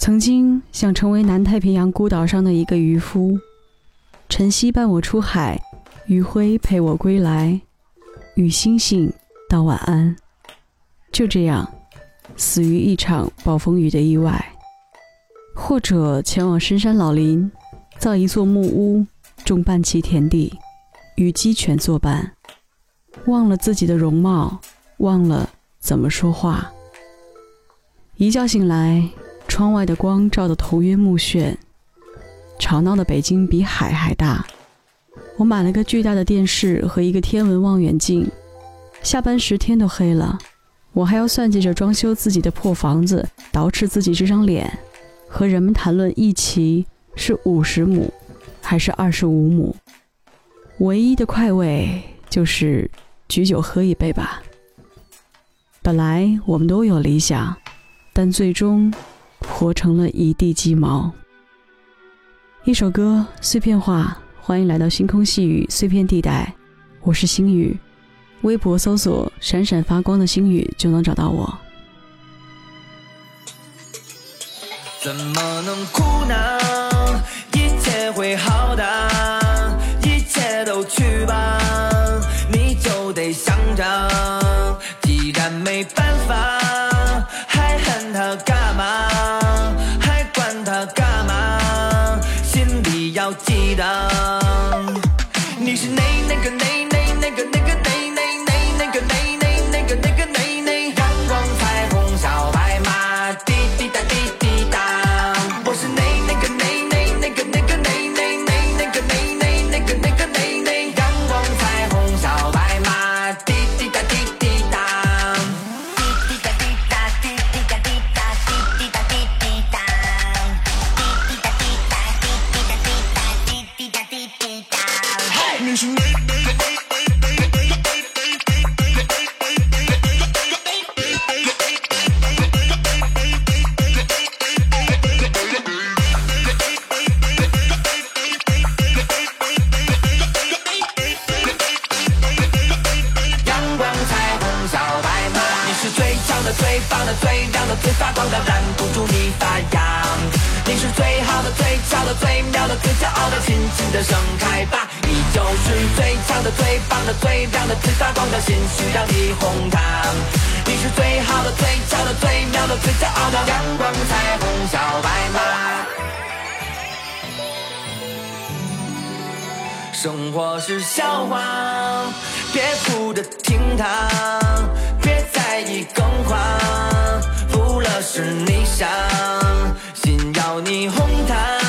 曾经想成为南太平洋孤岛上的一个渔夫，晨曦伴我出海，余晖陪我归来，与星星道晚安。就这样，死于一场暴风雨的意外，或者前往深山老林，造一座木屋，种半畦田地，与鸡犬作伴，忘了自己的容貌，忘了怎么说话。一觉醒来。窗外的光照得头晕目眩，吵闹的北京比海还大。我买了个巨大的电视和一个天文望远镜。下班时天都黑了，我还要算计着装修自己的破房子，捯饬自己这张脸，和人们谈论一畦是五十亩还是二十五亩。唯一的快慰就是举酒喝一杯吧。本来我们都有理想，但最终。活成了一地鸡毛。一首歌，碎片化，欢迎来到星空细雨碎片地带，我是星雨，微博搜索“闪闪发光的星雨”就能找到我。怎么能哭呢？一切会好最、骄傲的阳光彩虹小白马。生活是笑话，别哭着听它，别在意更换，负了是你傻，心要你哄它，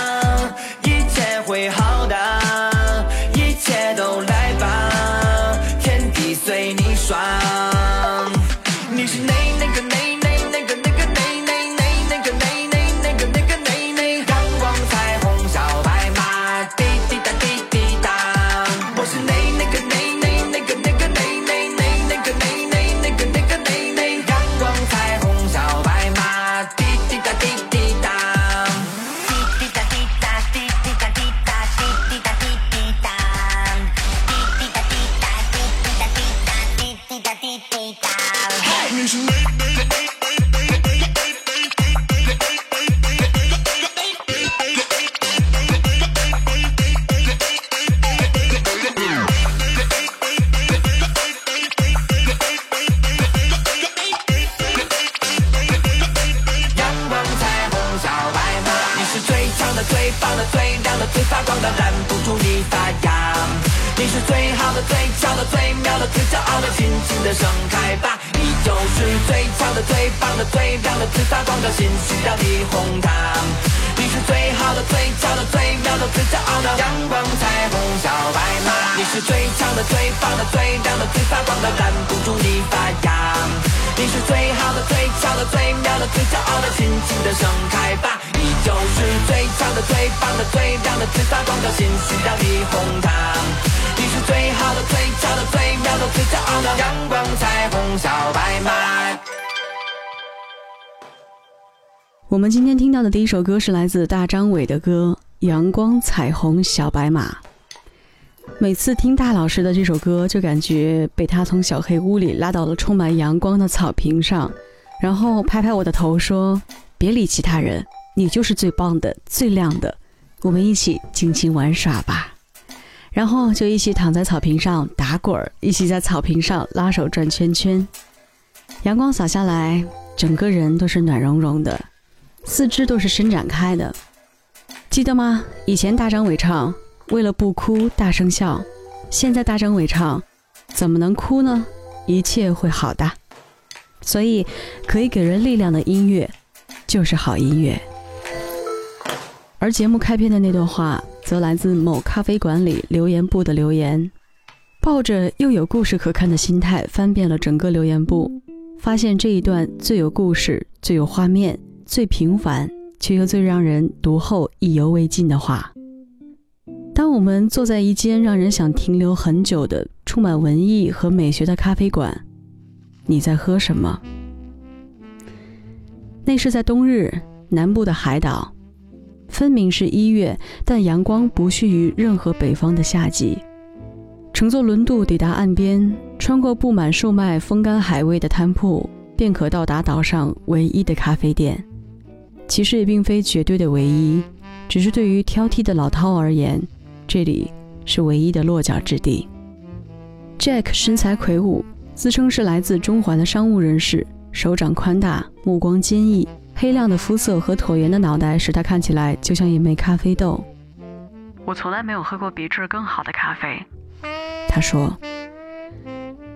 你是最好的、最俏的、最妙的、最骄傲的，尽情的盛开吧。你就是最强的、最棒的、最亮的、最发光的，心需要你哄它。你是最好的、最俏的、最妙的、最骄傲的阳光彩虹小白马。你是最强的、最棒的、最亮的、最发光的，拦不住你发芽。你是最好的、最俏的、最妙的、最骄傲的，尽情的盛开吧。你就是最强的、最棒的、最亮的、最发光的，心需要你哄它。你是最好的、最俏的、最妙的、最骄傲的阳光彩虹小白马。我们今天听到的第一首歌是来自大张伟的歌《阳光彩虹小白马》。每次听大老师的这首歌，就感觉被他从小黑屋里拉到了充满阳光的草坪上，然后拍拍我的头说：“别理其他人，你就是最棒的、最亮的，我们一起尽情玩耍吧。然后就一起躺在草坪上打滚儿，一起在草坪上拉手转圈圈。阳光洒下来，整个人都是暖融融的，四肢都是伸展开的。记得吗？以前大张伟唱“为了不哭大声笑”，现在大张伟唱“怎么能哭呢？一切会好的”。所以，可以给人力量的音乐，就是好音乐。而节目开篇的那段话，则来自某咖啡馆里留言部的留言。抱着又有故事可看的心态，翻遍了整个留言部，发现这一段最有故事、最有画面、最平凡，却又最让人读后意犹未尽的话。当我们坐在一间让人想停留很久的、充满文艺和美学的咖啡馆，你在喝什么？那是在冬日南部的海岛。分明是一月，但阳光不逊于任何北方的夏季。乘坐轮渡抵达岸边，穿过布满售卖风干海味的摊铺，便可到达岛上唯一的咖啡店。其实也并非绝对的唯一，只是对于挑剔的老饕而言，这里是唯一的落脚之地。Jack 身材魁梧，自称是来自中环的商务人士，手掌宽大，目光坚毅。黑亮的肤色和椭圆的脑袋使他看起来就像一枚咖啡豆。我从来没有喝过比这更好的咖啡，他说。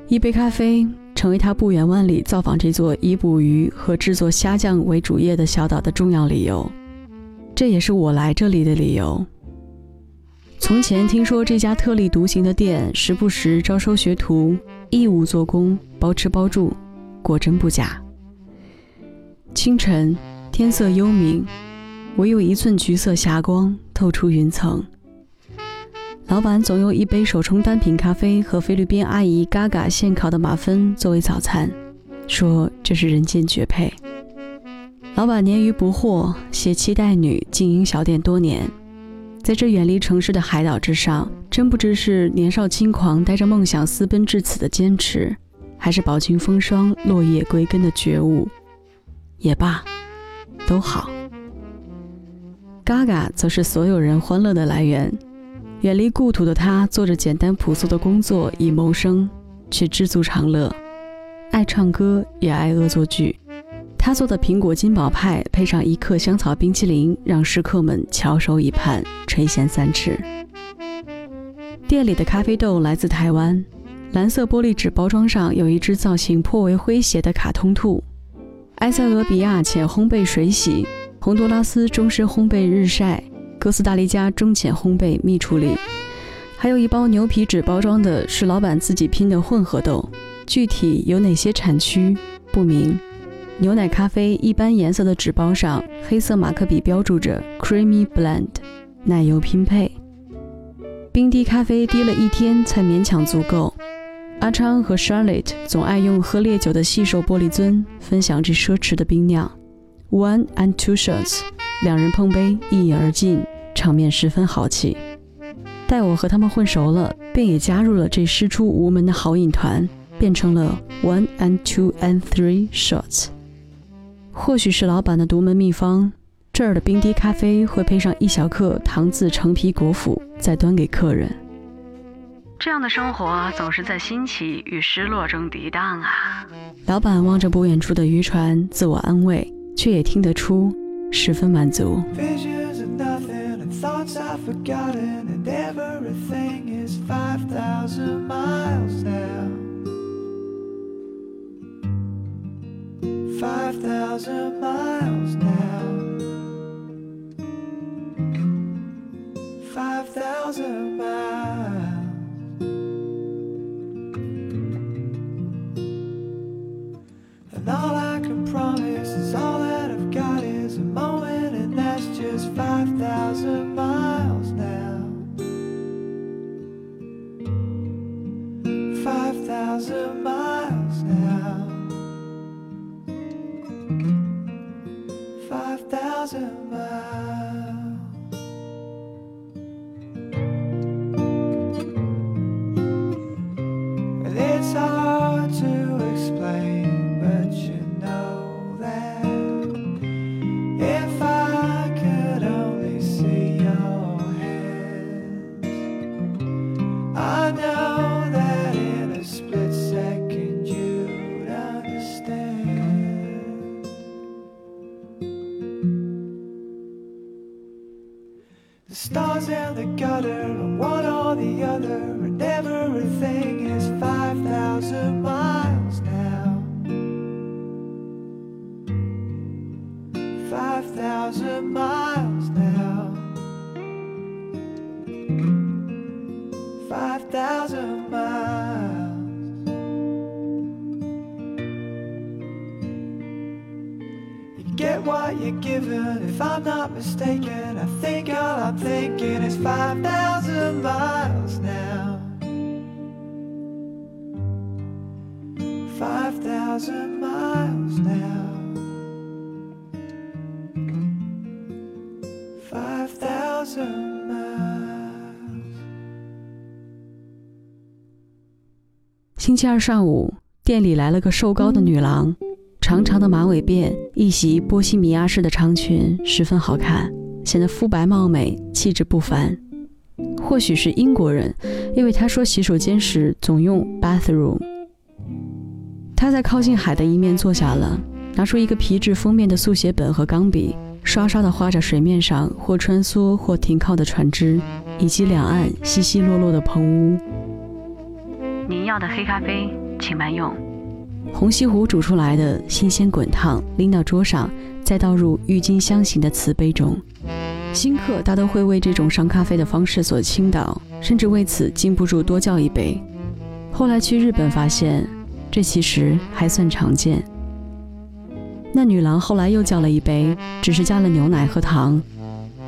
一杯咖啡成为他不远万里造访这座以捕鱼和制作虾酱为主业的小岛的重要理由，这也是我来这里的理由。从前听说这家特立独行的店时不时招收学徒，义务做工，包吃包住，果真不假。清晨，天色幽明，唯有一寸橘色霞光透出云层。老板总用一杯手冲单品咖啡和菲律宾阿姨嘎嘎现烤的马芬作为早餐，说这是人间绝配。老板年逾不惑，携妻带女经营小店多年，在这远离城市的海岛之上，真不知是年少轻狂带着梦想私奔至此的坚持，还是饱经风霜落叶归根的觉悟。也罢，都好。嘎嘎则是所有人欢乐的来源。远离故土的他，做着简单朴素的工作以谋生，却知足常乐。爱唱歌，也爱恶作剧。他做的苹果金宝派，配上一克香草冰淇淋，让食客们翘首以盼，垂涎三尺。店里的咖啡豆来自台湾，蓝色玻璃纸包装上有一只造型颇为诙谐的卡通兔。埃塞俄比亚浅烘焙水洗，洪都拉斯中式烘焙日晒，哥斯达黎加中浅烘焙秘处理，还有一包牛皮纸包装的是老板自己拼的混合豆，具体有哪些产区不明。牛奶咖啡一般颜色的纸包上黑色马克笔标注着 Creamy Blend，奶油拼配。冰滴咖啡滴了一天才勉强足够。阿昌和 Charlotte 总爱用喝烈酒的细瘦玻璃樽分享这奢侈的冰酿。One and two shots，两人碰杯一饮而尽，场面十分豪气。待我和他们混熟了，便也加入了这师出无门的好饮团，变成了 One and two and three shots。或许是老板的独门秘方，这儿的冰滴咖啡会配上一小克糖渍橙皮果脯，再端给客人。这样的生活总是在新奇与失落中涤荡啊！老板望着不远处的渔船，自我安慰，却也听得出十分满足。Thoughts I've forgotten, and everything is 5,000 miles now. 5,000 miles now. 5,000 miles. And all I can promise is all that I've got is a moment, and that's just 5,000 what you're given. If I'm not mistaken, I think all I'm thinking is 5,000 miles now. 5,000 miles now. 5,000 miles. 星期二上午，店里来了个瘦高的女郎。长长的马尾辫，一袭波西米亚式的长裙，十分好看，显得肤白貌美，气质不凡。或许是英国人，因为他说洗手间时总用 bathroom。他在靠近海的一面坐下了，拿出一个皮质封面的速写本和钢笔，刷刷地画着水面上或穿梭或停靠的船只，以及两岸稀稀落落的棚屋。您要的黑咖啡，请慢用。红西湖煮出来的新鲜滚烫，拎到桌上，再倒入郁金香型的瓷杯中。新客大都会为这种上咖啡的方式所倾倒，甚至为此禁不住多叫一杯。后来去日本发现，这其实还算常见。那女郎后来又叫了一杯，只是加了牛奶和糖。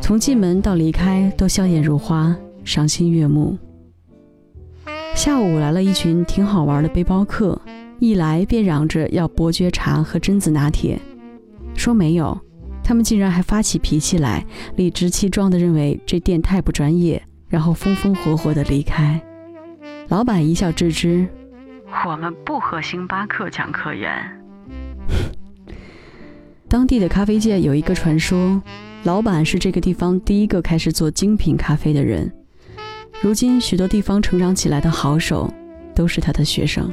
从进门到离开都笑靥如花，赏心悦目。下午来了一群挺好玩的背包客。一来便嚷着要伯爵茶和榛子拿铁，说没有，他们竟然还发起脾气来，理直气壮地认为这店太不专业，然后风风火火地离开。老板一笑置之：“我们不和星巴克讲客源。”当地的咖啡界有一个传说，老板是这个地方第一个开始做精品咖啡的人，如今许多地方成长起来的好手都是他的学生。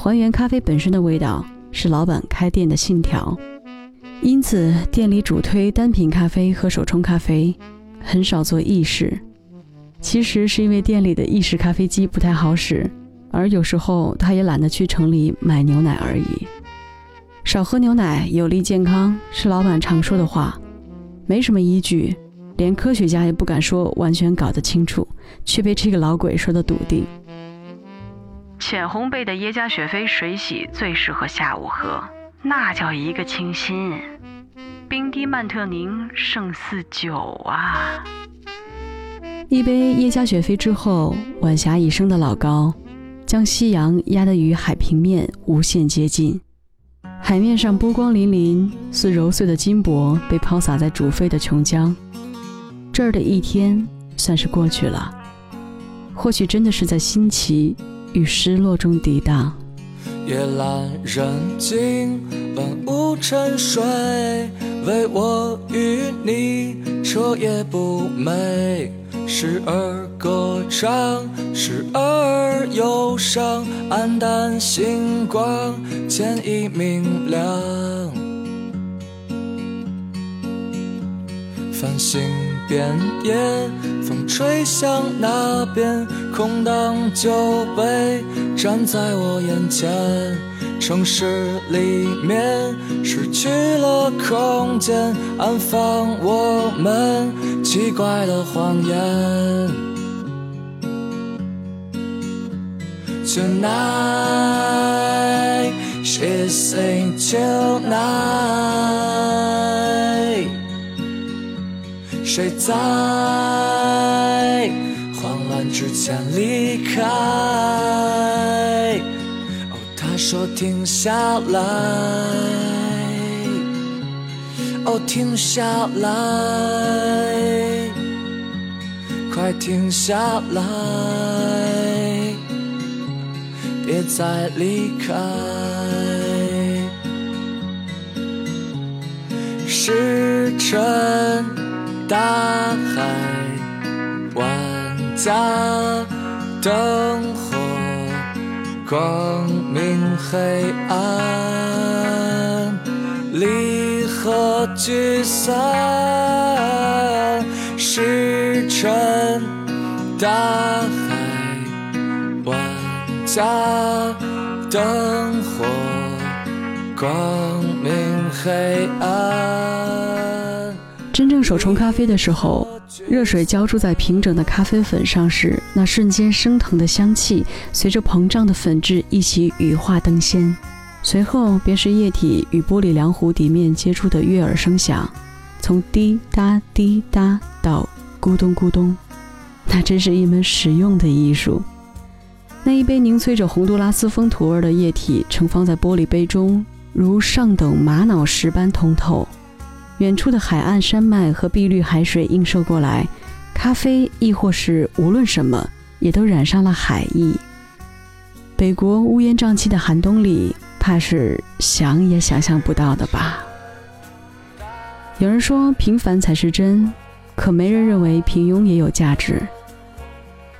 还原咖啡本身的味道是老板开店的信条，因此店里主推单品咖啡和手冲咖啡，很少做意式。其实是因为店里的意式咖啡机不太好使，而有时候他也懒得去城里买牛奶而已。少喝牛奶有利健康是老板常说的话，没什么依据，连科学家也不敢说完全搞得清楚，却被这个老鬼说的笃定。浅烘焙的耶加雪菲水洗最适合下午喝，那叫一个清新。冰滴曼特宁胜似酒啊！一杯耶加雪菲之后，晚霞已升的老高，将夕阳压得与海平面无限接近。海面上波光粼粼，似揉碎的金箔被抛洒在煮沸的琼浆。这儿的一天算是过去了，或许真的是在新奇。与失落中抵挡。夜阑人静，万物沉睡，唯我与你，彻夜不寐。时而歌唱，时而忧伤，黯淡星光，渐已明亮。繁星遍夜，风吹向那边，空荡酒杯站在我眼前。城市里面失去了空间，安放我们奇怪的谎言。Tonight, she's saying tonight. 谁在慌乱之前离开？哦，他说停下来，哦，停下来，快停下来，别再离开。时辰。大海，万家灯火，光明黑暗，离合聚散，是。晨，大海，万家灯火，光明黑暗。真正手冲咖啡的时候，热水浇注在平整的咖啡粉上时，那瞬间升腾的香气，随着膨胀的粉质一起羽化登仙。随后便是液体与玻璃凉壶底面接触的悦耳声响，从滴答滴答到咕咚咕咚，那真是一门实用的艺术。那一杯凝萃着洪都拉斯风土味的液体盛放在玻璃杯中，如上等玛瑙石般通透。远处的海岸山脉和碧绿海水映射过来，咖啡亦或是无论什么，也都染上了海意。北国乌烟瘴气的寒冬里。怕是想也想象不到的吧。有人说平凡才是真，可没人认为平庸也有价值。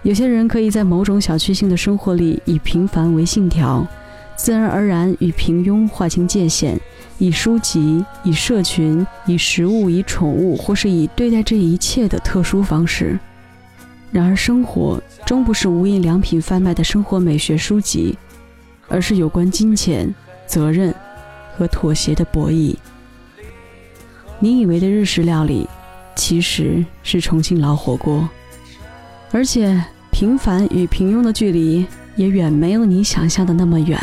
有些人可以在某种小确幸的生活里以平凡为信条，自然而然与平庸划清界限，以书籍、以社群、以食物、以宠物，或是以对待这一切的特殊方式。然而，生活终不是无印良品贩卖的生活美学书籍。而是有关金钱、责任和妥协的博弈。你以为的日式料理，其实是重庆老火锅。而且，平凡与平庸的距离也远没有你想象的那么远。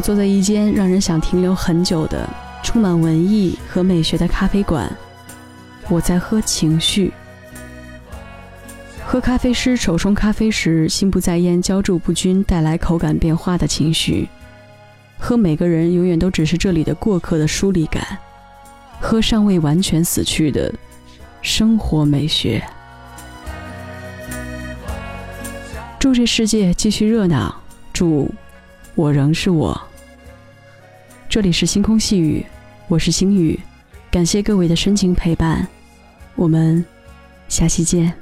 坐在一间让人想停留很久的、充满文艺和美学的咖啡馆。我在喝情绪。喝咖啡师手冲咖啡时，心不在焉、浇筑不均，带来口感变化的情绪；喝每个人永远都只是这里的过客的疏离感；喝尚未完全死去的生活美学。祝这世界继续热闹，祝我仍是我。这里是星空细雨，我是星宇，感谢各位的深情陪伴。我们下期见。